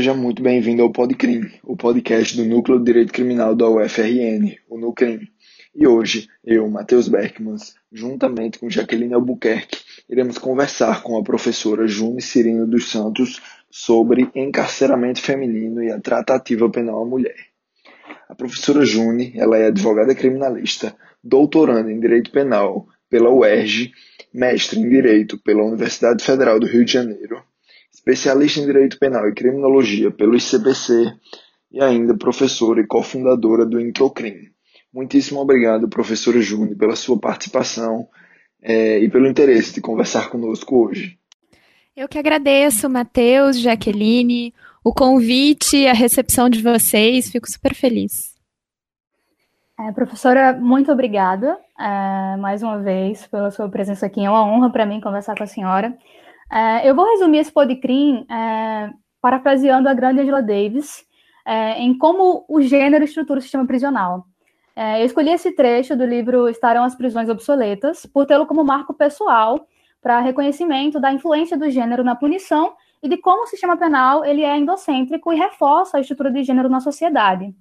seja muito bem-vindo ao Podcrim, o podcast do Núcleo de Direito Criminal da UFRN, o NUCRIM. E hoje, eu, Matheus Beckmans, juntamente com Jaqueline Albuquerque, iremos conversar com a professora June Cirino dos Santos sobre encarceramento feminino e a tratativa penal à mulher. A professora June, ela é advogada criminalista, doutoranda em Direito Penal pela UERJ, mestre em Direito pela Universidade Federal do Rio de Janeiro, especialista em Direito Penal e Criminologia pelo ICPC e ainda professora e cofundadora do Introcrim. Muitíssimo obrigado, professora Júnior, pela sua participação é, e pelo interesse de conversar conosco hoje. Eu que agradeço, Matheus, Jaqueline, o convite, a recepção de vocês, fico super feliz. É, professora, muito obrigada é, mais uma vez pela sua presença aqui. É uma honra para mim conversar com a senhora. É, eu vou resumir esse podcrim é, parafraseando a grande Angela Davis é, em como o gênero estrutura o sistema prisional. É, eu escolhi esse trecho do livro Estarão as Prisões Obsoletas por tê-lo como marco pessoal para reconhecimento da influência do gênero na punição e de como o sistema penal ele é endocêntrico e reforça a estrutura de gênero na sociedade.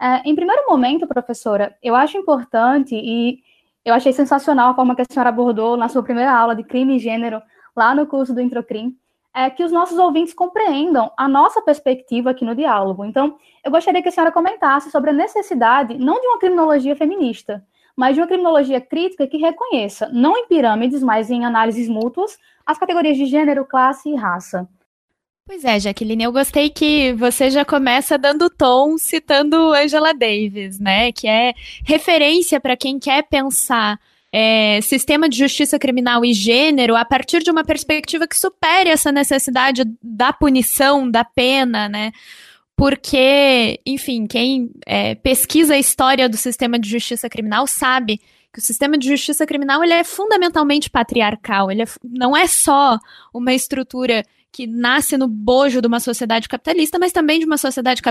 É, em primeiro momento, professora, eu acho importante e eu achei sensacional a forma que a senhora abordou na sua primeira aula de crime e gênero lá no curso do Introcrim, é que os nossos ouvintes compreendam a nossa perspectiva aqui no diálogo. Então, eu gostaria que a senhora comentasse sobre a necessidade não de uma criminologia feminista, mas de uma criminologia crítica que reconheça, não em pirâmides, mas em análises mútuas, as categorias de gênero, classe e raça. Pois é, Jaqueline, eu gostei que você já começa dando tom citando Angela Davis, né? Que é referência para quem quer pensar é, sistema de justiça criminal e gênero a partir de uma perspectiva que supere essa necessidade da punição, da pena, né? Porque, enfim, quem é, pesquisa a história do sistema de justiça criminal sabe que o sistema de justiça criminal ele é fundamentalmente patriarcal. Ele é, não é só uma estrutura que nasce no bojo de uma sociedade capitalista, mas também de uma sociedade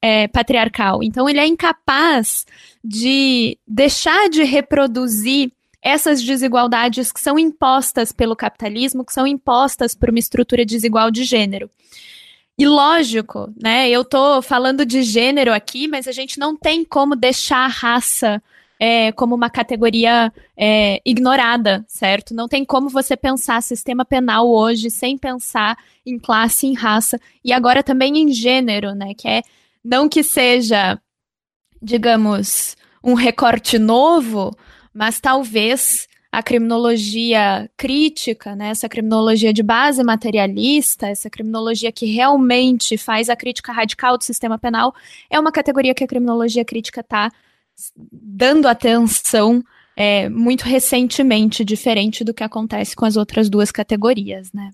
é, patriarcal. Então, ele é incapaz de deixar de reproduzir essas desigualdades que são impostas pelo capitalismo, que são impostas por uma estrutura desigual de gênero. E lógico, né? Eu tô falando de gênero aqui, mas a gente não tem como deixar a raça é, como uma categoria é, ignorada, certo? Não tem como você pensar sistema penal hoje sem pensar em classe, em raça e agora também em gênero, né? Que é não que seja, digamos, um recorte novo, mas talvez a criminologia crítica, né, essa criminologia de base materialista, essa criminologia que realmente faz a crítica radical do sistema penal, é uma categoria que a criminologia crítica está dando atenção é, muito recentemente, diferente do que acontece com as outras duas categorias, né?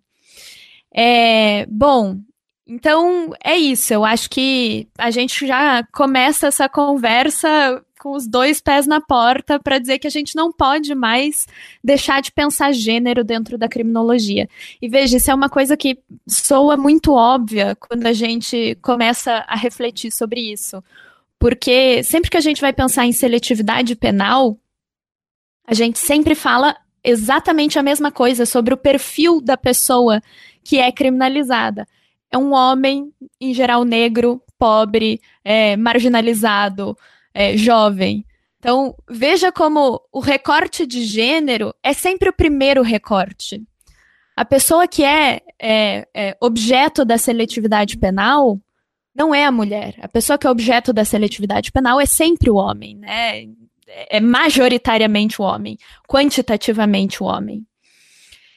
É, bom, então é isso. Eu acho que a gente já começa essa conversa com os dois pés na porta para dizer que a gente não pode mais deixar de pensar gênero dentro da criminologia. E veja, isso é uma coisa que soa muito óbvia quando a gente começa a refletir sobre isso. Porque sempre que a gente vai pensar em seletividade penal, a gente sempre fala exatamente a mesma coisa sobre o perfil da pessoa que é criminalizada. É um homem, em geral negro, pobre, é, marginalizado, é, jovem. Então, veja como o recorte de gênero é sempre o primeiro recorte. A pessoa que é, é, é objeto da seletividade penal, não é a mulher. A pessoa que é objeto da seletividade penal é sempre o homem, né? É majoritariamente o homem, quantitativamente o homem.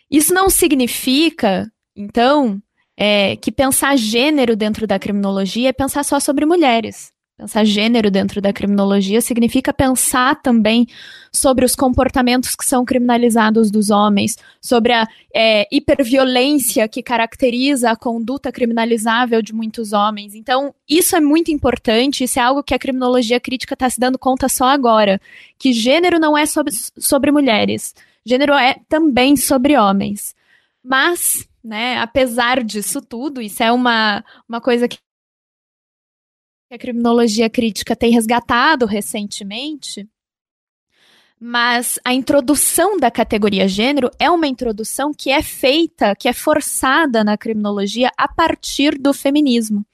Isso não significa, então, é, que pensar gênero dentro da criminologia é pensar só sobre mulheres. Pensar gênero dentro da criminologia significa pensar também sobre os comportamentos que são criminalizados dos homens, sobre a é, hiperviolência que caracteriza a conduta criminalizável de muitos homens. Então, isso é muito importante, isso é algo que a criminologia crítica está se dando conta só agora, que gênero não é sobre, sobre mulheres, gênero é também sobre homens. Mas, né, apesar disso tudo, isso é uma, uma coisa que que a criminologia crítica tem resgatado recentemente, mas a introdução da categoria gênero é uma introdução que é feita, que é forçada na criminologia a partir do feminismo.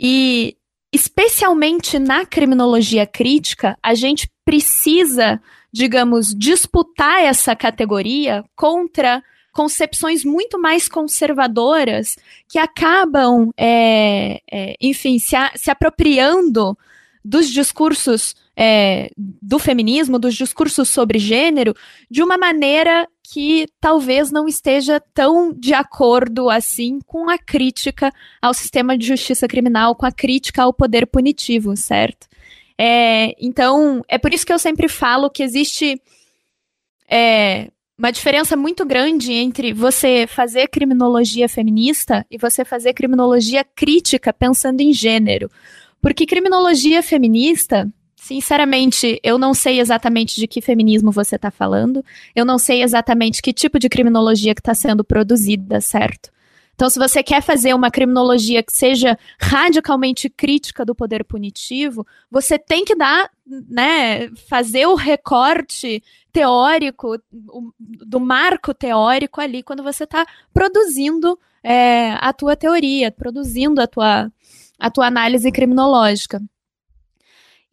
E, especialmente na criminologia crítica, a gente precisa, digamos, disputar essa categoria contra concepções muito mais conservadoras que acabam, é, é, enfim, se, a, se apropriando dos discursos é, do feminismo, dos discursos sobre gênero, de uma maneira que talvez não esteja tão de acordo assim com a crítica ao sistema de justiça criminal, com a crítica ao poder punitivo, certo? É, então, é por isso que eu sempre falo que existe é, uma diferença muito grande entre você fazer criminologia feminista e você fazer criminologia crítica pensando em gênero. Porque criminologia feminista Sinceramente, eu não sei exatamente de que feminismo você está falando. Eu não sei exatamente que tipo de criminologia que está sendo produzida, certo? Então, se você quer fazer uma criminologia que seja radicalmente crítica do poder punitivo, você tem que dar, né, fazer o recorte teórico, do marco teórico ali, quando você está produzindo é, a tua teoria, produzindo a tua, a tua análise criminológica.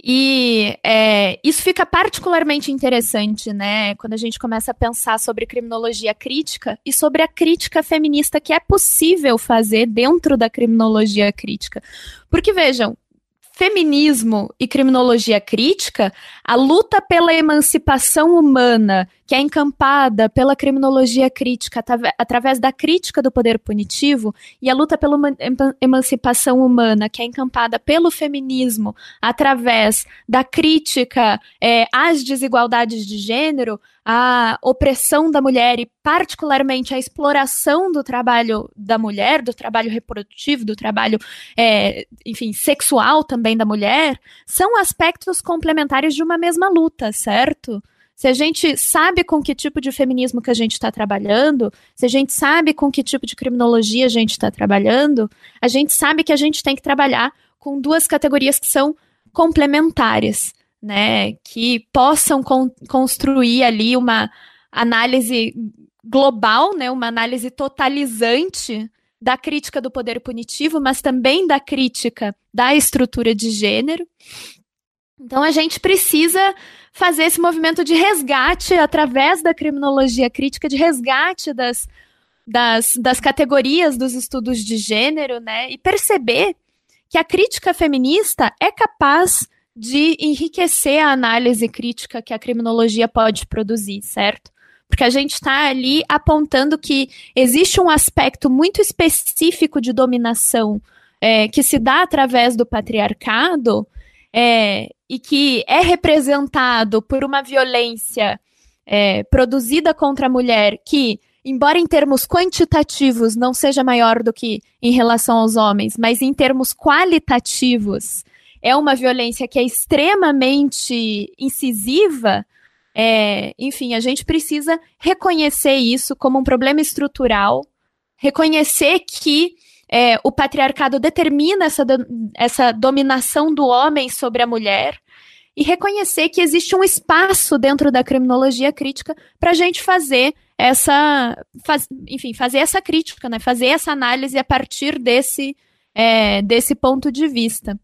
E é, isso fica particularmente interessante, né, quando a gente começa a pensar sobre criminologia crítica e sobre a crítica feminista que é possível fazer dentro da criminologia crítica. Porque, vejam, feminismo e criminologia crítica, a luta pela emancipação humana, que é encampada pela criminologia crítica através da crítica do poder punitivo, e a luta pela emancipação humana, que é encampada pelo feminismo através da crítica é, às desigualdades de gênero, a opressão da mulher e, particularmente, a exploração do trabalho da mulher, do trabalho reprodutivo, do trabalho, é, enfim, sexual também da mulher, são aspectos complementares de uma mesma luta, certo? Se a gente sabe com que tipo de feminismo que a gente está trabalhando, se a gente sabe com que tipo de criminologia a gente está trabalhando, a gente sabe que a gente tem que trabalhar com duas categorias que são complementares né, que possam con construir ali uma análise global, né, uma análise totalizante da crítica do poder punitivo, mas também da crítica da estrutura de gênero. Então a gente precisa fazer esse movimento de resgate através da criminologia crítica, de resgate das, das, das categorias dos estudos de gênero, né? E perceber que a crítica feminista é capaz de enriquecer a análise crítica que a criminologia pode produzir, certo? Porque a gente está ali apontando que existe um aspecto muito específico de dominação é, que se dá através do patriarcado é, e que é representado por uma violência é, produzida contra a mulher que, embora em termos quantitativos não seja maior do que em relação aos homens, mas em termos qualitativos é uma violência que é extremamente incisiva, é, enfim, a gente precisa reconhecer isso como um problema estrutural, reconhecer que é, o patriarcado determina essa, do, essa dominação do homem sobre a mulher e reconhecer que existe um espaço dentro da criminologia crítica para a gente fazer essa, faz, enfim, fazer essa crítica, né, fazer essa análise a partir desse, é, desse ponto de vista.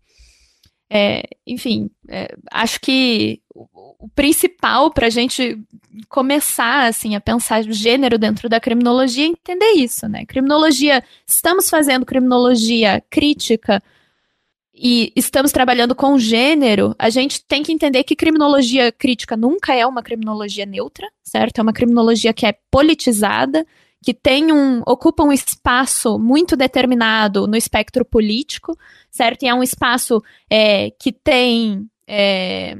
É, enfim, é, acho que o, o principal para a gente começar assim a pensar o gênero dentro da criminologia é entender isso, né? Criminologia, estamos fazendo criminologia crítica e estamos trabalhando com gênero, a gente tem que entender que criminologia crítica nunca é uma criminologia neutra, certo? É uma criminologia que é politizada, que tem um, ocupa um espaço muito determinado no espectro político, certo? E é um espaço é, que tem é,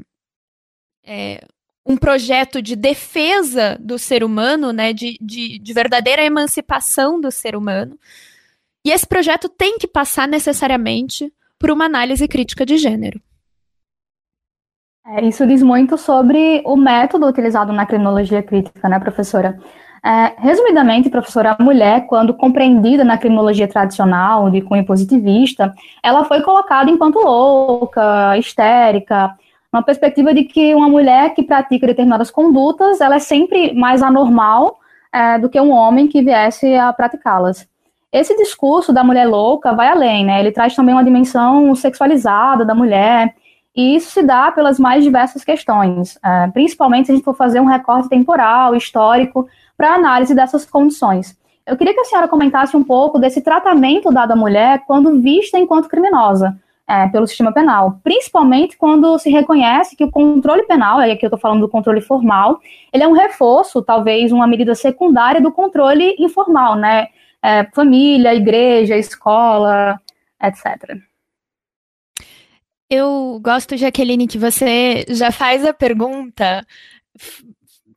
é, um projeto de defesa do ser humano, né? De, de, de verdadeira emancipação do ser humano. E esse projeto tem que passar necessariamente por uma análise crítica de gênero. É, isso diz muito sobre o método utilizado na criminologia crítica, né, professora? É, resumidamente, professora, a mulher, quando compreendida na criminologia tradicional, de cunho positivista, ela foi colocada enquanto louca, histérica, uma perspectiva de que uma mulher que pratica determinadas condutas, ela é sempre mais anormal é, do que um homem que viesse a praticá-las. Esse discurso da mulher louca vai além, né? Ele traz também uma dimensão sexualizada da mulher, e isso se dá pelas mais diversas questões, é, principalmente se a gente for fazer um recorte temporal, histórico, para análise dessas condições. Eu queria que a senhora comentasse um pouco desse tratamento dado à mulher quando vista enquanto criminosa é, pelo sistema penal, principalmente quando se reconhece que o controle penal, e aqui eu estou falando do controle formal, ele é um reforço, talvez uma medida secundária do controle informal, né? É, família, igreja, escola, etc. Eu gosto, Jaqueline, que você já faz a pergunta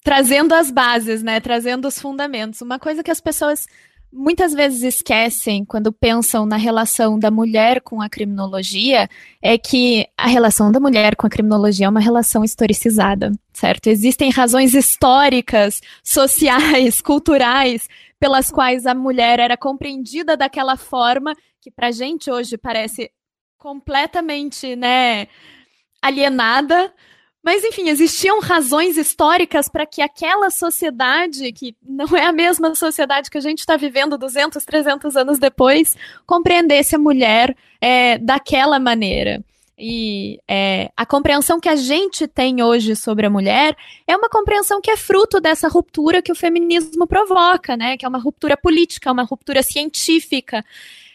trazendo as bases, né? Trazendo os fundamentos. Uma coisa que as pessoas muitas vezes esquecem quando pensam na relação da mulher com a criminologia é que a relação da mulher com a criminologia é uma relação historicizada, certo? Existem razões históricas, sociais, culturais pelas quais a mulher era compreendida daquela forma que para gente hoje parece completamente, né, alienada, mas, enfim, existiam razões históricas para que aquela sociedade, que não é a mesma sociedade que a gente está vivendo 200, 300 anos depois, compreendesse a mulher é, daquela maneira. E é, a compreensão que a gente tem hoje sobre a mulher é uma compreensão que é fruto dessa ruptura que o feminismo provoca, né? Que é uma ruptura política, uma ruptura científica.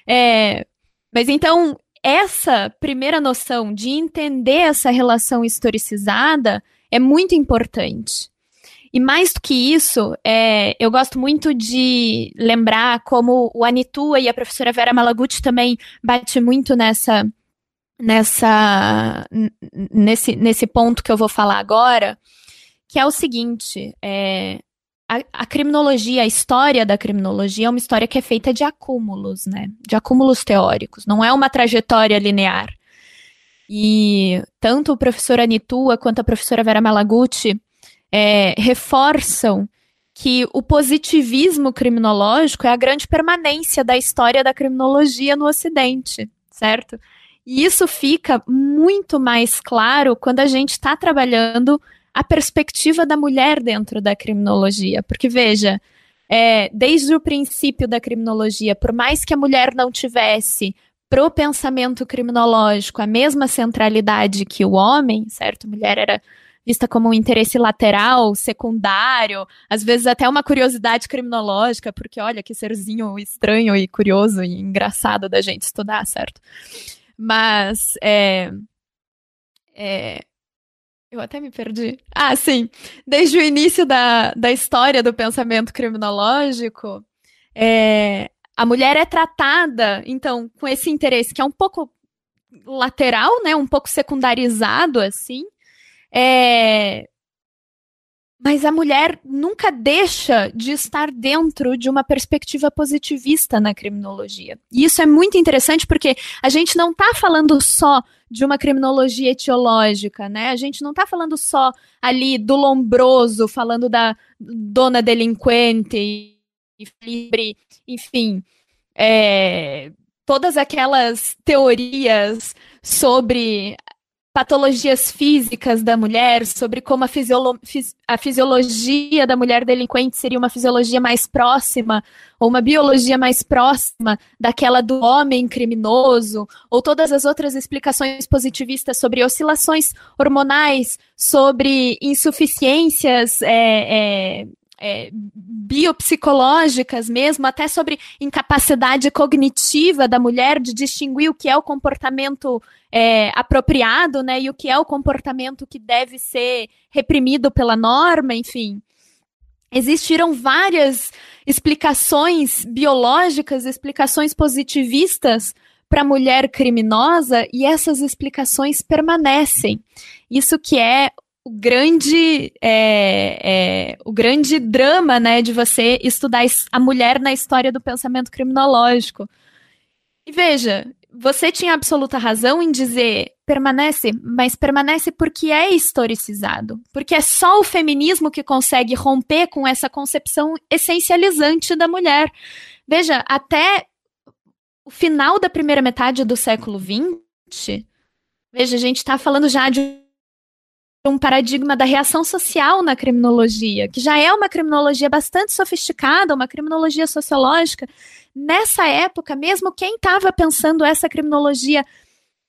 É, mas então, essa primeira noção de entender essa relação historicizada é muito importante. E mais do que isso, é, eu gosto muito de lembrar como o Anitua e a professora Vera Malaguti também bate muito nessa, nessa, nesse, nesse ponto que eu vou falar agora, que é o seguinte: é, a, a, criminologia, a história da criminologia é uma história que é feita de acúmulos, né? De acúmulos teóricos. Não é uma trajetória linear. E tanto o professor Anitua quanto a professora Vera Malaguti é, reforçam que o positivismo criminológico é a grande permanência da história da criminologia no Ocidente, certo? E isso fica muito mais claro quando a gente está trabalhando a perspectiva da mulher dentro da criminologia. Porque, veja, é, desde o princípio da criminologia, por mais que a mulher não tivesse pro pensamento criminológico a mesma centralidade que o homem, certo? A mulher era vista como um interesse lateral, secundário, às vezes até uma curiosidade criminológica, porque olha que serzinho estranho e curioso e engraçado da gente estudar, certo? Mas é, é, eu até me perdi. Ah, sim. Desde o início da, da história do pensamento criminológico, é, a mulher é tratada, então, com esse interesse que é um pouco lateral, né, um pouco secundarizado, assim, é, mas a mulher nunca deixa de estar dentro de uma perspectiva positivista na criminologia. E isso é muito interessante porque a gente não está falando só de uma criminologia etiológica, né? A gente não está falando só ali do lombroso, falando da dona delinquente, enfim, é, todas aquelas teorias sobre patologias físicas da mulher, sobre como a, fisiolo a, fisiologia da mulher delinquente seria uma fisiologia mais próxima, ou uma biologia mais próxima daquela do homem criminoso, ou todas as outras explicações positivistas sobre oscilações hormonais, sobre insuficiências é, é, é, biopsicológicas mesmo, até sobre incapacidade cognitiva da mulher de distinguir o que é o comportamento é, apropriado, né, e o que é o comportamento que deve ser reprimido pela norma, enfim. Existiram várias explicações biológicas, explicações positivistas para a mulher criminosa e essas explicações permanecem. Isso que é o grande é, é, o grande drama né, de você estudar a mulher na história do pensamento criminológico. E veja, você tinha absoluta razão em dizer permanece, mas permanece porque é historicizado. Porque é só o feminismo que consegue romper com essa concepção essencializante da mulher. Veja, até o final da primeira metade do século XX, veja, a gente está falando já de um paradigma da reação social na criminologia, que já é uma criminologia bastante sofisticada, uma criminologia sociológica. Nessa época, mesmo quem estava pensando essa criminologia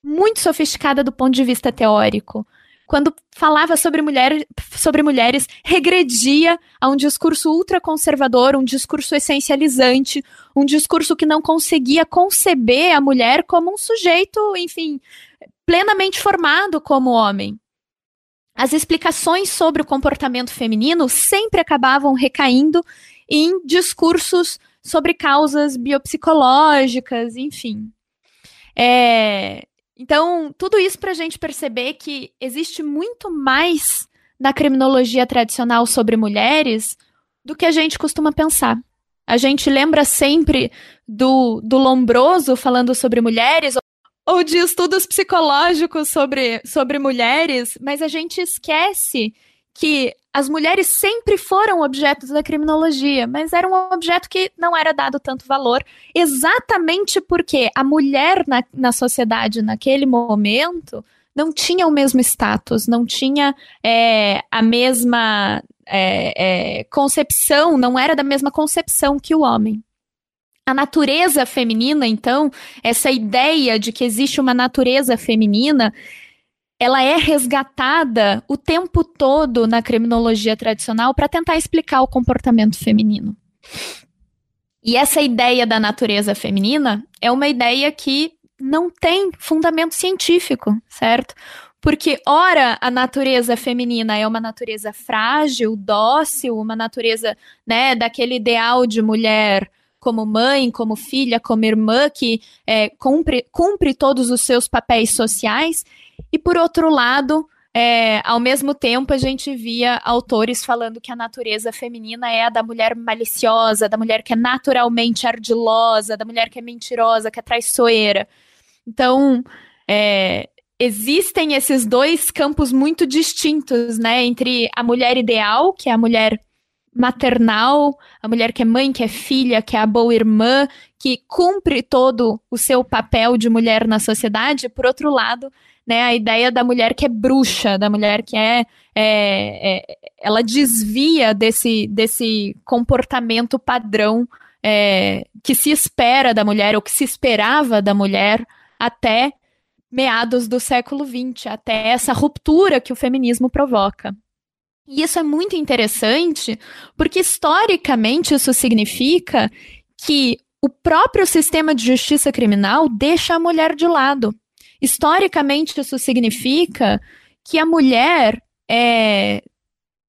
muito sofisticada do ponto de vista teórico, quando falava sobre, mulher, sobre mulheres, regredia a um discurso ultraconservador, um discurso essencializante, um discurso que não conseguia conceber a mulher como um sujeito, enfim, plenamente formado como homem. As explicações sobre o comportamento feminino sempre acabavam recaindo em discursos sobre causas biopsicológicas, enfim. É, então, tudo isso para a gente perceber que existe muito mais na criminologia tradicional sobre mulheres do que a gente costuma pensar. A gente lembra sempre do, do Lombroso falando sobre mulheres, ou de estudos psicológicos sobre, sobre mulheres, mas a gente esquece que as mulheres sempre foram objetos da criminologia, mas era um objeto que não era dado tanto valor, exatamente porque a mulher na, na sociedade naquele momento não tinha o mesmo status, não tinha é, a mesma é, é, concepção, não era da mesma concepção que o homem. A natureza feminina, então, essa ideia de que existe uma natureza feminina, ela é resgatada o tempo todo na criminologia tradicional para tentar explicar o comportamento feminino. E essa ideia da natureza feminina é uma ideia que não tem fundamento científico, certo? Porque, ora, a natureza feminina é uma natureza frágil, dócil, uma natureza, né, daquele ideal de mulher como mãe, como filha, como irmã, que é, cumpre, cumpre todos os seus papéis sociais, e por outro lado, é, ao mesmo tempo, a gente via autores falando que a natureza feminina é a da mulher maliciosa, da mulher que é naturalmente ardilosa, da mulher que é mentirosa, que é traiçoeira. Então, é, existem esses dois campos muito distintos, né, entre a mulher ideal, que é a mulher maternal, a mulher que é mãe, que é filha, que é a boa irmã, que cumpre todo o seu papel de mulher na sociedade, por outro lado, né, a ideia da mulher que é bruxa, da mulher que é, é, é ela desvia desse, desse comportamento padrão é, que se espera da mulher, ou que se esperava da mulher até meados do século XX, até essa ruptura que o feminismo provoca. E isso é muito interessante, porque historicamente isso significa que o próprio sistema de justiça criminal deixa a mulher de lado. Historicamente, isso significa que a mulher, é,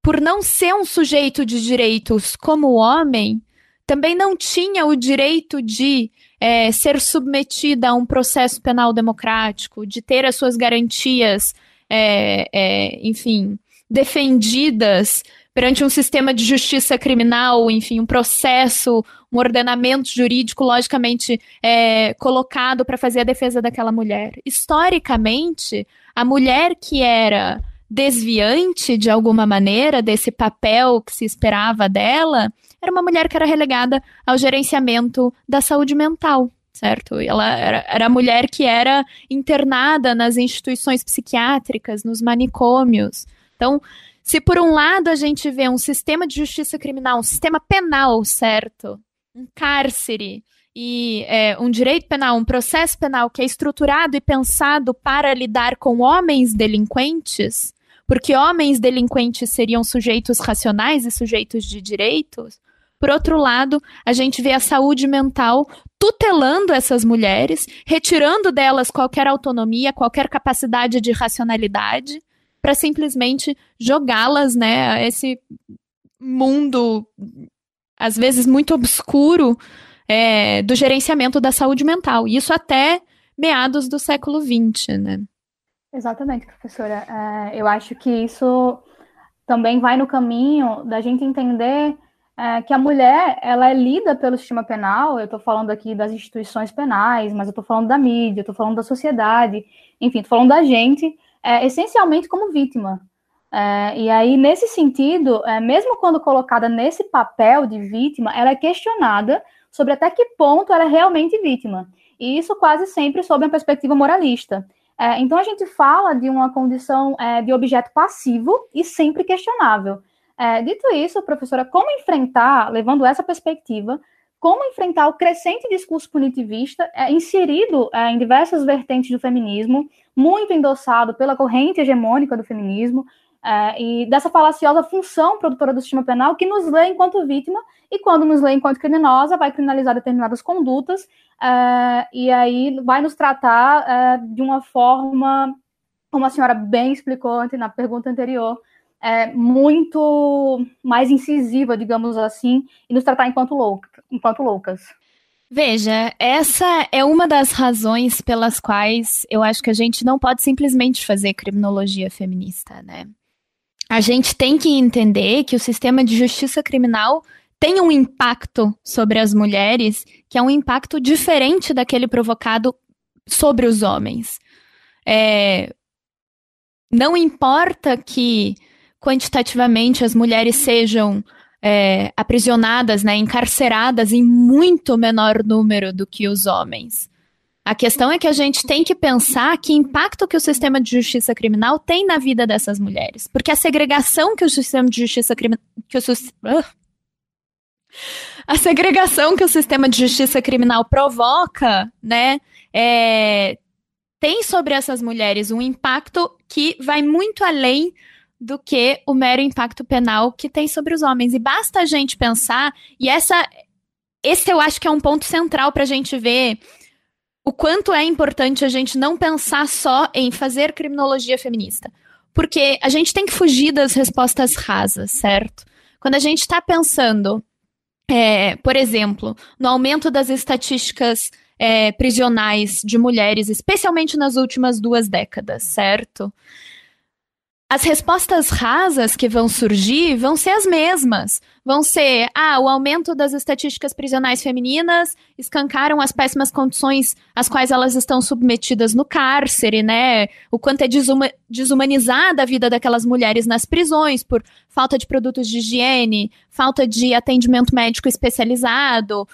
por não ser um sujeito de direitos como o homem, também não tinha o direito de é, ser submetida a um processo penal democrático, de ter as suas garantias, é, é enfim, defendidas perante um sistema de justiça criminal, enfim, um processo, um ordenamento jurídico logicamente é, colocado para fazer a defesa daquela mulher. Historicamente, a mulher que era desviante de alguma maneira desse papel que se esperava dela, era uma mulher que era relegada ao gerenciamento da saúde mental, certo? Ela era, era a mulher que era internada nas instituições psiquiátricas, nos manicômios. Então, se por um lado a gente vê um sistema de justiça criminal, um sistema penal, certo? Um cárcere e é, um direito penal, um processo penal que é estruturado e pensado para lidar com homens delinquentes, porque homens delinquentes seriam sujeitos racionais e sujeitos de direitos. Por outro lado, a gente vê a saúde mental tutelando essas mulheres, retirando delas qualquer autonomia, qualquer capacidade de racionalidade para simplesmente jogá-las, né, a esse mundo às vezes muito obscuro é, do gerenciamento da saúde mental. Isso até meados do século XX, né? Exatamente, professora. É, eu acho que isso também vai no caminho da gente entender é, que a mulher ela é lida pelo sistema penal. Eu estou falando aqui das instituições penais, mas eu estou falando da mídia, estou falando da sociedade, enfim, estou falando da gente é, essencialmente como vítima. É, e aí, nesse sentido, é, mesmo quando colocada nesse papel de vítima, ela é questionada sobre até que ponto ela é realmente vítima. E isso quase sempre sob uma perspectiva moralista. É, então, a gente fala de uma condição é, de objeto passivo e sempre questionável. É, dito isso, professora, como enfrentar, levando essa perspectiva, como enfrentar o crescente discurso punitivista é, inserido é, em diversas vertentes do feminismo, muito endossado pela corrente hegemônica do feminismo, é, e dessa falaciosa função produtora do sistema penal que nos lê enquanto vítima e quando nos lê enquanto criminosa vai criminalizar determinadas condutas é, e aí vai nos tratar é, de uma forma, como a senhora bem explicou na pergunta anterior, é, muito mais incisiva, digamos assim, e nos tratar enquanto, louca, enquanto loucas. Veja, essa é uma das razões pelas quais eu acho que a gente não pode simplesmente fazer criminologia feminista, né? A gente tem que entender que o sistema de justiça criminal tem um impacto sobre as mulheres que é um impacto diferente daquele provocado sobre os homens. É, não importa que quantitativamente as mulheres sejam é, aprisionadas, né, encarceradas em muito menor número do que os homens. A questão é que a gente tem que pensar que impacto que o sistema de justiça criminal tem na vida dessas mulheres. Porque a segregação que o sistema de justiça criminal. A segregação que o sistema de justiça criminal provoca, né, é, tem sobre essas mulheres um impacto que vai muito além do que o mero impacto penal que tem sobre os homens. E basta a gente pensar, e essa, esse eu acho que é um ponto central para a gente ver o quanto é importante a gente não pensar só em fazer criminologia feminista. Porque a gente tem que fugir das respostas rasas, certo? Quando a gente está pensando, é, por exemplo, no aumento das estatísticas é, prisionais de mulheres, especialmente nas últimas duas décadas, certo? As respostas rasas que vão surgir vão ser as mesmas. Vão ser, ah, o aumento das estatísticas prisionais femininas escancaram as péssimas condições às quais elas estão submetidas no cárcere, né? O quanto é desuma desumanizada a vida daquelas mulheres nas prisões por falta de produtos de higiene, falta de atendimento médico especializado,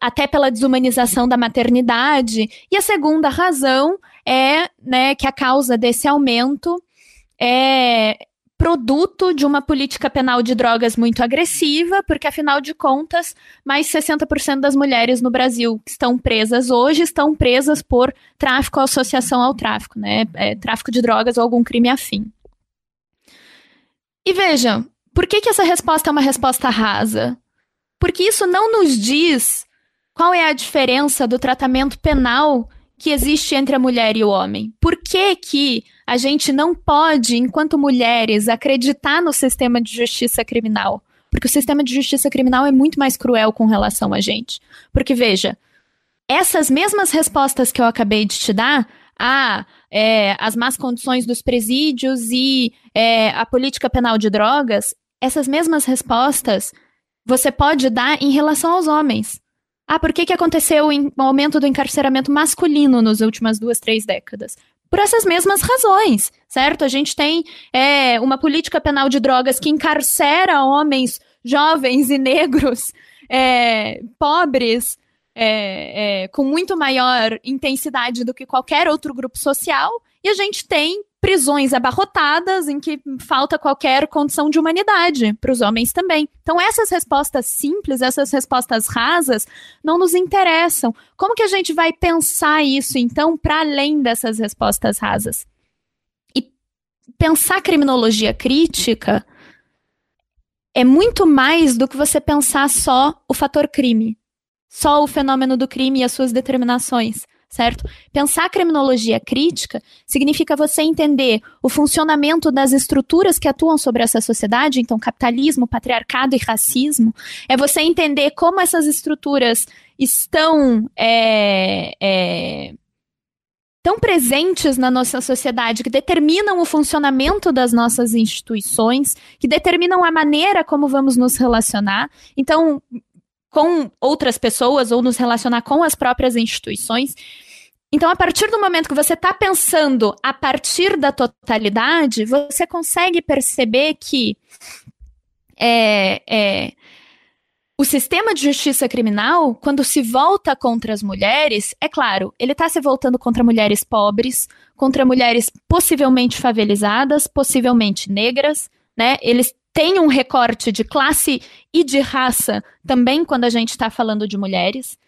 até pela desumanização da maternidade. E a segunda razão é, né, que a causa desse aumento é produto de uma política penal de drogas muito agressiva, porque afinal de contas, mais 60% das mulheres no Brasil que estão presas hoje estão presas por tráfico ou associação ao tráfico, né? É, tráfico de drogas ou algum crime afim. E vejam, por que, que essa resposta é uma resposta rasa? Porque isso não nos diz qual é a diferença do tratamento penal que existe entre a mulher e o homem. Por que, que a gente não pode, enquanto mulheres, acreditar no sistema de justiça criminal? Porque o sistema de justiça criminal é muito mais cruel com relação a gente. Porque, veja, essas mesmas respostas que eu acabei de te dar, ah, é, as más condições dos presídios e é, a política penal de drogas, essas mesmas respostas você pode dar em relação aos homens. Ah, por que, que aconteceu o aumento do encarceramento masculino nas últimas duas, três décadas? Por essas mesmas razões, certo? A gente tem é, uma política penal de drogas que encarcera homens jovens e negros, é, pobres, é, é com muito maior intensidade do que qualquer outro grupo social, e a gente tem prisões abarrotadas em que falta qualquer condição de humanidade para os homens também. Então essas respostas simples, essas respostas rasas não nos interessam. Como que a gente vai pensar isso então para além dessas respostas rasas? E pensar criminologia crítica é muito mais do que você pensar só o fator crime, só o fenômeno do crime e as suas determinações certo? Pensar criminologia crítica significa você entender o funcionamento das estruturas que atuam sobre essa sociedade, então capitalismo, patriarcado e racismo, é você entender como essas estruturas estão é, é, tão presentes na nossa sociedade, que determinam o funcionamento das nossas instituições, que determinam a maneira como vamos nos relacionar. Então, com outras pessoas ou nos relacionar com as próprias instituições. Então, a partir do momento que você está pensando a partir da totalidade, você consegue perceber que é, é, o sistema de justiça criminal, quando se volta contra as mulheres, é claro, ele está se voltando contra mulheres pobres, contra mulheres possivelmente favelizadas, possivelmente negras, né? Eles têm um recorte de classe e de raça também quando a gente está falando de mulheres.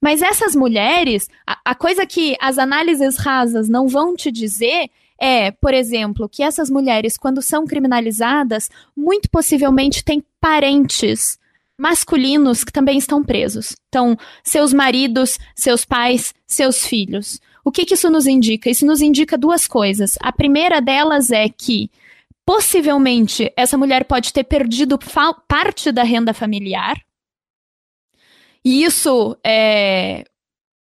Mas essas mulheres, a, a coisa que as análises rasas não vão te dizer é, por exemplo, que essas mulheres, quando são criminalizadas, muito possivelmente têm parentes masculinos que também estão presos. Então, seus maridos, seus pais, seus filhos. O que, que isso nos indica? Isso nos indica duas coisas. A primeira delas é que possivelmente essa mulher pode ter perdido parte da renda familiar. E isso é,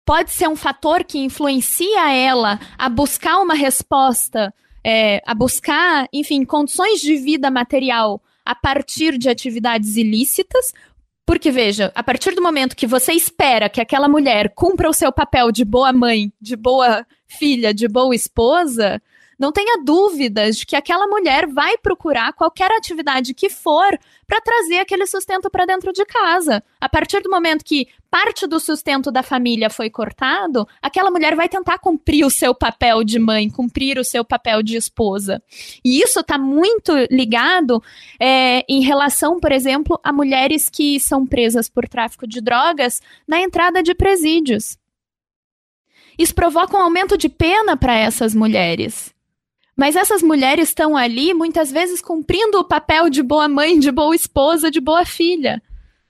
pode ser um fator que influencia ela a buscar uma resposta, é, a buscar, enfim, condições de vida material a partir de atividades ilícitas, porque, veja, a partir do momento que você espera que aquela mulher cumpra o seu papel de boa mãe, de boa filha, de boa esposa, não tenha dúvidas de que aquela mulher vai procurar qualquer atividade que for para trazer aquele sustento para dentro de casa. A partir do momento que parte do sustento da família foi cortado, aquela mulher vai tentar cumprir o seu papel de mãe, cumprir o seu papel de esposa. E isso está muito ligado é, em relação, por exemplo, a mulheres que são presas por tráfico de drogas na entrada de presídios. Isso provoca um aumento de pena para essas mulheres. Mas essas mulheres estão ali, muitas vezes, cumprindo o papel de boa mãe, de boa esposa, de boa filha,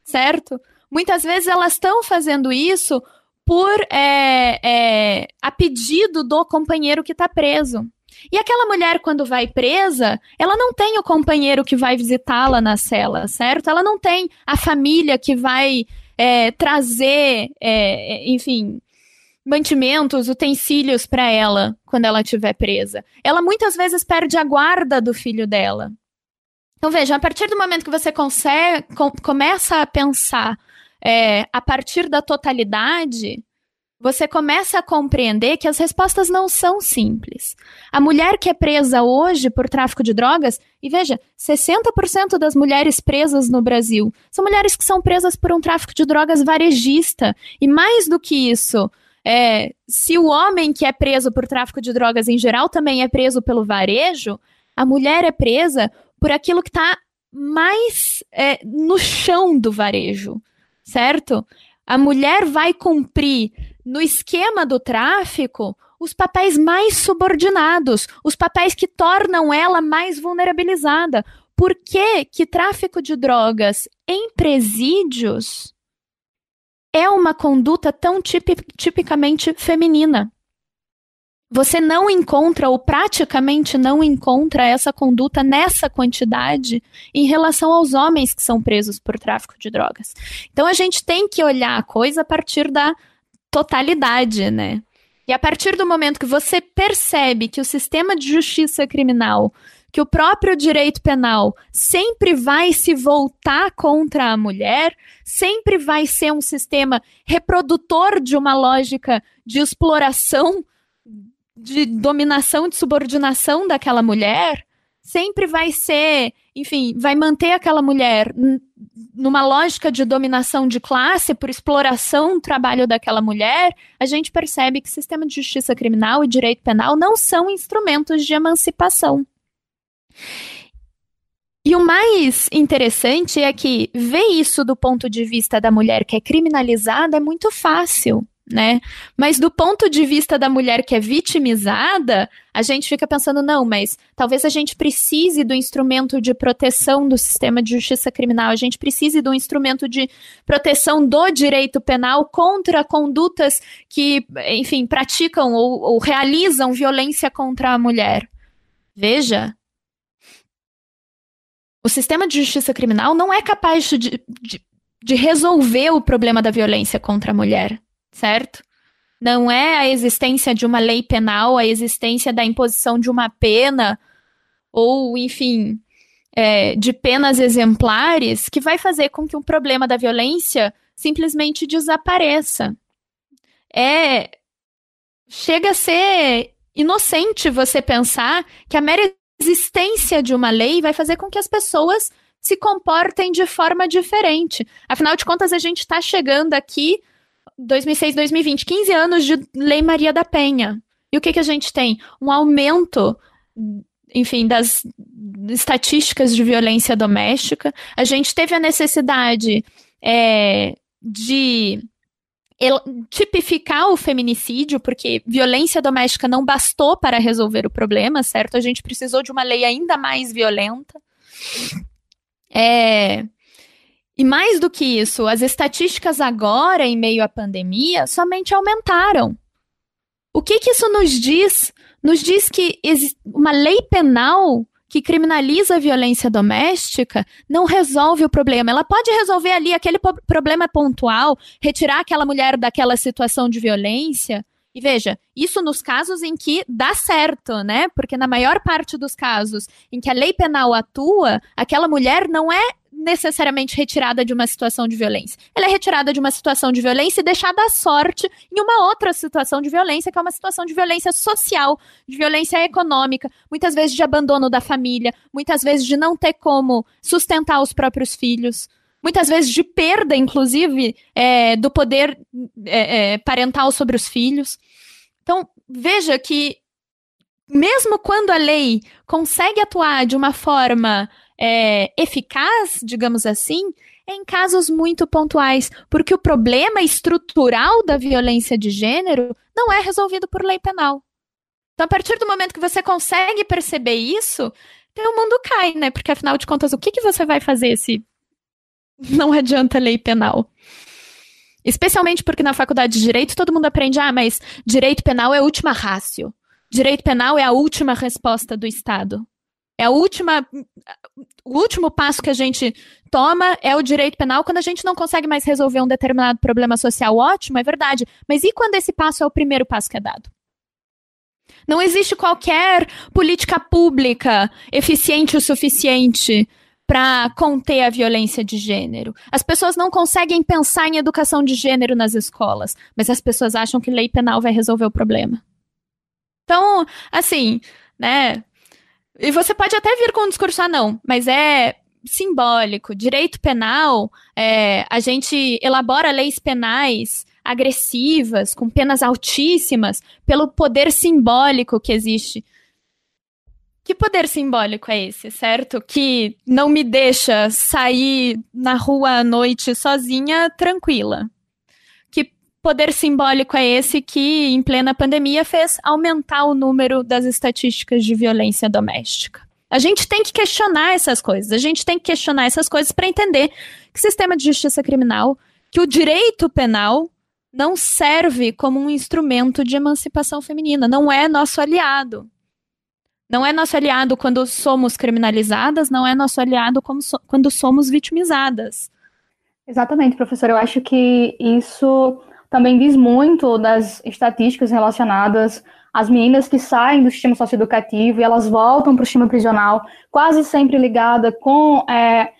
certo? Muitas vezes elas estão fazendo isso por é, é, a pedido do companheiro que está preso. E aquela mulher, quando vai presa, ela não tem o companheiro que vai visitá-la na cela, certo? Ela não tem a família que vai é, trazer, é, enfim, mantimentos, utensílios para ela quando ela estiver presa. Ela muitas vezes perde a guarda do filho dela. Então veja, a partir do momento que você consegue, com, começa a pensar é, a partir da totalidade, você começa a compreender que as respostas não são simples. A mulher que é presa hoje por tráfico de drogas, e veja, 60% das mulheres presas no Brasil são mulheres que são presas por um tráfico de drogas varejista. E mais do que isso, é, se o homem que é preso por tráfico de drogas em geral também é preso pelo varejo, a mulher é presa por aquilo que está mais é, no chão do varejo, certo? A mulher vai cumprir no esquema do tráfico os papéis mais subordinados, os papéis que tornam ela mais vulnerabilizada. Por que, que tráfico de drogas em presídios é uma conduta tão tipicamente feminina. Você não encontra, ou praticamente não encontra, essa conduta nessa quantidade em relação aos homens que são presos por tráfico de drogas. Então a gente tem que olhar a coisa a partir da totalidade, né? E a partir do momento que você percebe que o sistema de justiça criminal que o próprio direito penal sempre vai se voltar contra a mulher, sempre vai ser um sistema reprodutor de uma lógica de exploração, de dominação, de subordinação daquela mulher, sempre vai ser, enfim, vai manter aquela mulher numa lógica de dominação de classe por exploração do trabalho daquela mulher, a gente percebe que sistema de justiça criminal e direito penal não são instrumentos de emancipação. E o mais interessante é que ver isso do ponto de vista da mulher que é criminalizada é muito fácil, né? Mas do ponto de vista da mulher que é vitimizada, a gente fica pensando, não, mas talvez a gente precise do instrumento de proteção do sistema de justiça criminal, a gente precise do instrumento de proteção do direito penal contra condutas que, enfim, praticam ou, ou realizam violência contra a mulher. Veja, o sistema de justiça criminal não é capaz de, de, de resolver o problema da violência contra a mulher, certo? Não é a existência de uma lei penal, a existência da imposição de uma pena, ou, enfim, é, de penas exemplares, que vai fazer com que o problema da violência simplesmente desapareça. É. Chega a ser inocente você pensar que a mera existência de uma lei vai fazer com que as pessoas se comportem de forma diferente. Afinal de contas, a gente está chegando aqui 2006, 2020, 15 anos de Lei Maria da Penha. E o que, que a gente tem? Um aumento, enfim, das estatísticas de violência doméstica. A gente teve a necessidade é, de tipificar o feminicídio, porque violência doméstica não bastou para resolver o problema, certo? A gente precisou de uma lei ainda mais violenta. É, e mais do que isso, as estatísticas agora, em meio à pandemia, somente aumentaram. O que, que isso nos diz? Nos diz que uma lei penal que criminaliza a violência doméstica não resolve o problema. Ela pode resolver ali aquele problema pontual, retirar aquela mulher daquela situação de violência. E veja, isso nos casos em que dá certo, né? Porque na maior parte dos casos em que a lei penal atua, aquela mulher não é necessariamente retirada de uma situação de violência. Ela é retirada de uma situação de violência e deixada à sorte em uma outra situação de violência, que é uma situação de violência social, de violência econômica, muitas vezes de abandono da família, muitas vezes de não ter como sustentar os próprios filhos, muitas vezes de perda, inclusive, é, do poder é, é, parental sobre os filhos. Então, veja que mesmo quando a lei consegue atuar de uma forma é, eficaz, digamos assim, em casos muito pontuais, porque o problema estrutural da violência de gênero não é resolvido por lei penal. Então, a partir do momento que você consegue perceber isso, o mundo cai, né? Porque afinal de contas, o que, que você vai fazer se não adianta lei penal? Especialmente porque na faculdade de direito todo mundo aprende, ah, mas direito penal é a última rácio. Direito penal é a última resposta do Estado. É a última. O último passo que a gente toma é o direito penal quando a gente não consegue mais resolver um determinado problema social. Ótimo, é verdade. Mas e quando esse passo é o primeiro passo que é dado? Não existe qualquer política pública eficiente o suficiente para conter a violência de gênero. As pessoas não conseguem pensar em educação de gênero nas escolas, mas as pessoas acham que lei penal vai resolver o problema. Então, assim, né? E você pode até vir com um discurso, ah, não, mas é simbólico. Direito penal, é, a gente elabora leis penais agressivas, com penas altíssimas, pelo poder simbólico que existe. Que poder simbólico é esse, certo? Que não me deixa sair na rua à noite sozinha, tranquila poder simbólico é esse que, em plena pandemia, fez aumentar o número das estatísticas de violência doméstica? A gente tem que questionar essas coisas. A gente tem que questionar essas coisas para entender que o sistema de justiça criminal, que o direito penal não serve como um instrumento de emancipação feminina, não é nosso aliado. Não é nosso aliado quando somos criminalizadas, não é nosso aliado so quando somos vitimizadas. Exatamente, professor. Eu acho que isso também diz muito das estatísticas relacionadas às meninas que saem do sistema socioeducativo e elas voltam para o sistema prisional, quase sempre ligada com é,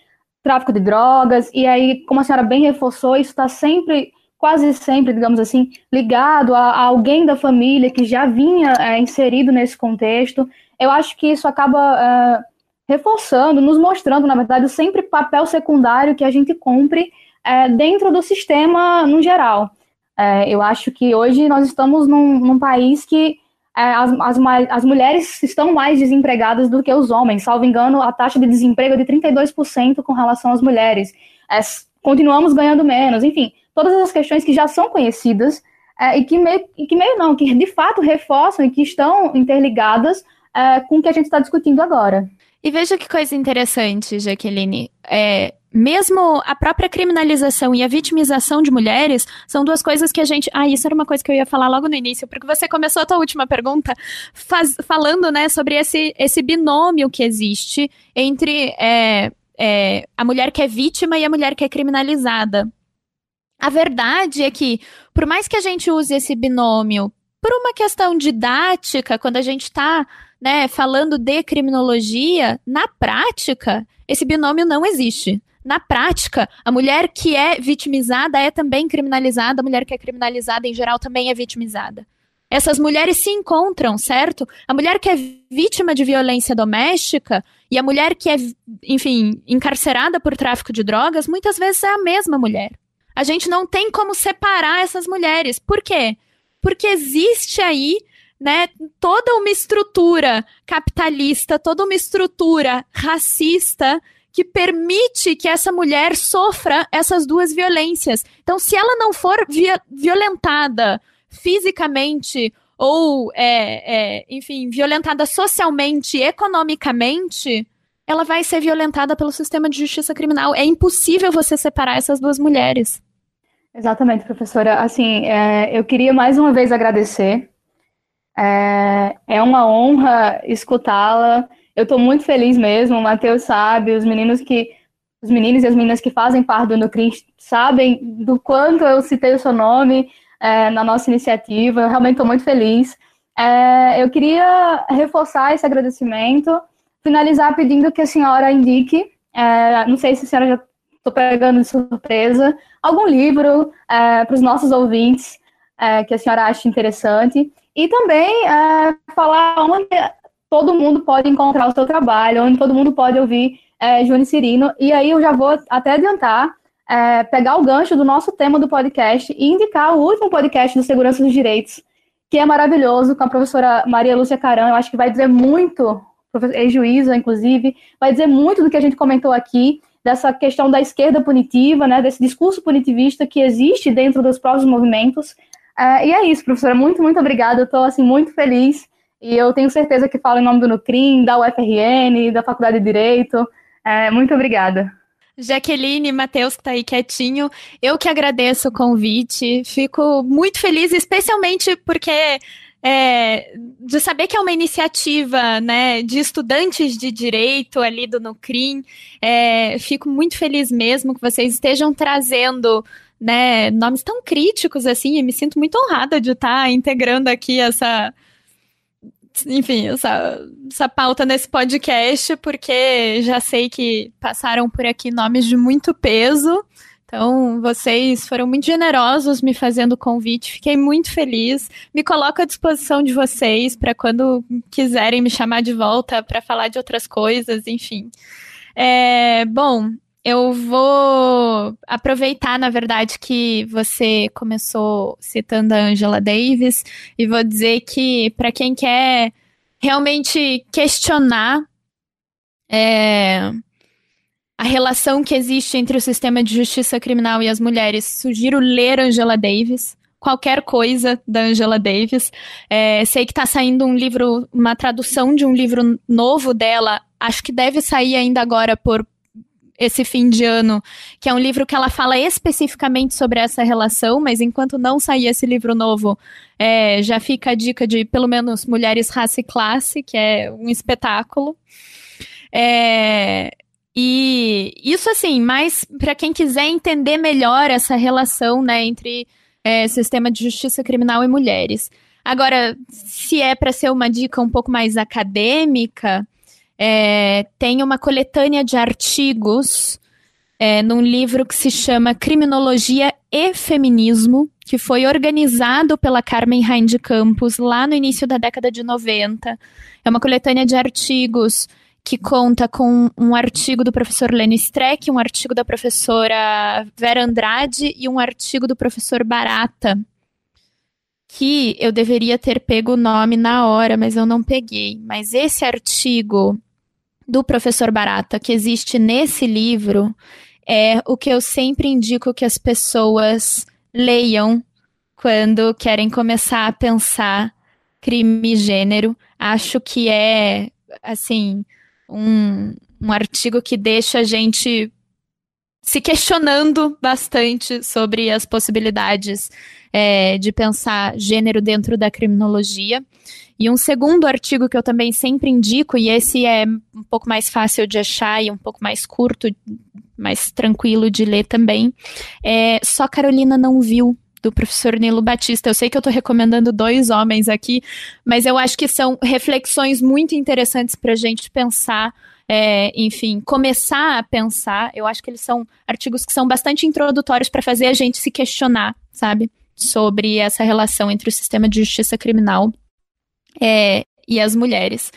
tráfico de drogas, e aí, como a senhora bem reforçou, isso está sempre, quase sempre, digamos assim, ligado a, a, alguém da família que já vinha é, inserido nesse contexto. Eu acho que isso acaba é, reforçando, nos mostrando, na verdade, sempre papel secundário que a gente cumpre é, dentro do sistema no geral. É, eu acho que hoje nós estamos num, num país que é, as, as, as, mulheres estão mais desempregadas do que os homens. Salvo engano, a taxa de desemprego é de 32% com relação às mulheres. É, continuamos ganhando menos. Enfim, todas as questões que já são conhecidas é, e, que meio, e que meio não, que de fato reforçam e que estão interligadas é, com o que a gente está discutindo agora. E veja que coisa interessante, Jaqueline. É, mesmo a própria criminalização e a vitimização de mulheres são duas coisas que a gente. Ah, isso era uma coisa que eu ia falar logo no início, porque você começou a tua última pergunta faz... falando, né, sobre esse, esse binômio que existe entre é, é, a mulher que é vítima e a mulher que é criminalizada. A verdade é que, por mais que a gente use esse binômio por uma questão didática, quando a gente está né, falando de criminologia, na prática, esse binômio não existe na prática, a mulher que é vitimizada é também criminalizada, a mulher que é criminalizada em geral também é vitimizada. essas mulheres se encontram, certo? A mulher que é vítima de violência doméstica e a mulher que é, enfim, encarcerada por tráfico de drogas, muitas vezes é a mesma mulher. A gente não tem como separar essas mulheres. Por quê? Porque existe aí né, toda uma estrutura capitalista, toda uma estrutura racista que permite que essa mulher sofra essas duas violências. Então, se ela não for violentada fisicamente ou, é, é, enfim, violentada socialmente, economicamente, ela vai ser violentada pelo sistema de justiça criminal. É impossível você separar essas duas mulheres. Exatamente, professora. Assim, é, eu queria mais uma vez agradecer. É, é uma honra escutá-la. Eu estou muito feliz mesmo, o Matheus sabe, os meninos que os meninos e as meninas que fazem parte do Nucrim sabem do quanto eu citei o seu nome é, na nossa iniciativa, eu realmente estou muito feliz. É, eu queria reforçar esse agradecimento, finalizar pedindo que a senhora indique, é, não sei se a senhora já estou pegando de surpresa, algum livro é, para os nossos ouvintes é, que a senhora acha interessante, e também é, falar onde todo mundo pode encontrar o seu trabalho, onde todo mundo pode ouvir é, Cirino. E aí eu já vou até adiantar, é, pegar o gancho do nosso tema do podcast e indicar o último podcast do Segurança dos Direitos, que é maravilhoso, com a professora Maria Lúcia Caran. Eu acho que vai dizer muito, ex-juíza, inclusive, vai dizer muito do que a gente comentou aqui, dessa questão da esquerda punitiva, né, desse discurso punitivista que existe dentro dos próprios movimentos. É, e é isso, professora. Muito, muito obrigada. Eu estou assim, muito feliz e eu tenho certeza que falo em nome do Nucrim, da UFRN, da Faculdade de Direito. É, muito obrigada. Jaqueline, Matheus, que está aí quietinho, eu que agradeço o convite, fico muito feliz, especialmente porque é, de saber que é uma iniciativa né, de estudantes de direito ali do Nucrim, é, fico muito feliz mesmo que vocês estejam trazendo né, nomes tão críticos assim, e me sinto muito honrada de estar integrando aqui essa, enfim, essa, essa pauta nesse podcast, porque já sei que passaram por aqui nomes de muito peso. Então, vocês foram muito generosos me fazendo o convite, fiquei muito feliz. Me coloco à disposição de vocês para quando quiserem me chamar de volta para falar de outras coisas, enfim. É, bom, eu vou aproveitar, na verdade, que você começou citando a Angela Davis e vou dizer que, para quem quer realmente questionar é, a relação que existe entre o sistema de justiça criminal e as mulheres, sugiro ler Angela Davis qualquer coisa da Angela Davis. É, sei que está saindo um livro, uma tradução de um livro novo dela. Acho que deve sair ainda agora por esse fim de ano, que é um livro que ela fala especificamente sobre essa relação, mas enquanto não sair esse livro novo, é, já fica a dica de pelo menos Mulheres, Raça e Classe, que é um espetáculo. É, e isso assim, mas para quem quiser entender melhor essa relação né, entre é, sistema de justiça criminal e mulheres. Agora, se é para ser uma dica um pouco mais acadêmica, é, tem uma coletânea de artigos é, num livro que se chama Criminologia e Feminismo, que foi organizado pela Carmen Rain de Campos lá no início da década de 90. É uma coletânea de artigos que conta com um artigo do professor Leno Streck, um artigo da professora Vera Andrade e um artigo do professor Barata, que eu deveria ter pego o nome na hora, mas eu não peguei. Mas esse artigo do professor Barata que existe nesse livro é o que eu sempre indico que as pessoas leiam quando querem começar a pensar crime e gênero. Acho que é, assim, um, um artigo que deixa a gente se questionando bastante sobre as possibilidades é, de pensar gênero dentro da criminologia. E um segundo artigo que eu também sempre indico, e esse é um pouco mais fácil de achar e um pouco mais curto, mais tranquilo de ler também, é Só Carolina Não Viu, do professor Nilo Batista. Eu sei que eu estou recomendando dois homens aqui, mas eu acho que são reflexões muito interessantes para a gente pensar é, enfim, começar a pensar. Eu acho que eles são artigos que são bastante introdutórios para fazer a gente se questionar, sabe? sobre essa relação entre o sistema de justiça criminal é, e as mulheres.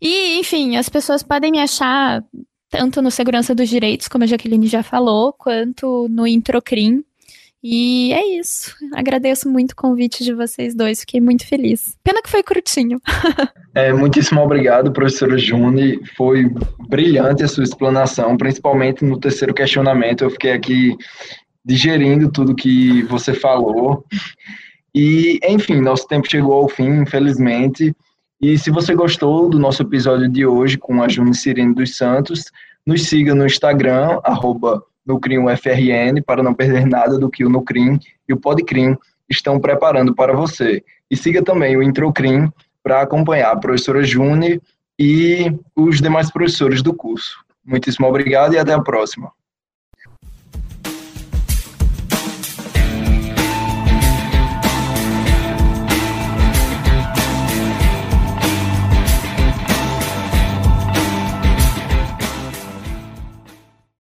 E, enfim, as pessoas podem me achar tanto no Segurança dos Direitos, como a Jaqueline já falou, quanto no Introcrim. E é isso. Agradeço muito o convite de vocês dois, fiquei muito feliz. Pena que foi curtinho. é, muitíssimo obrigado, professora Juni. Foi brilhante a sua explanação, principalmente no terceiro questionamento. Eu fiquei aqui digerindo tudo que você falou. E, enfim, nosso tempo chegou ao fim, infelizmente. E se você gostou do nosso episódio de hoje com a Juni Sirene dos Santos, nos siga no Instagram, arroba NucrimUFRN, para não perder nada do que o Nucrim e o Podcrim estão preparando para você. E siga também o Introcrim para acompanhar a professora Juni e os demais professores do curso. Muitíssimo obrigado e até a próxima.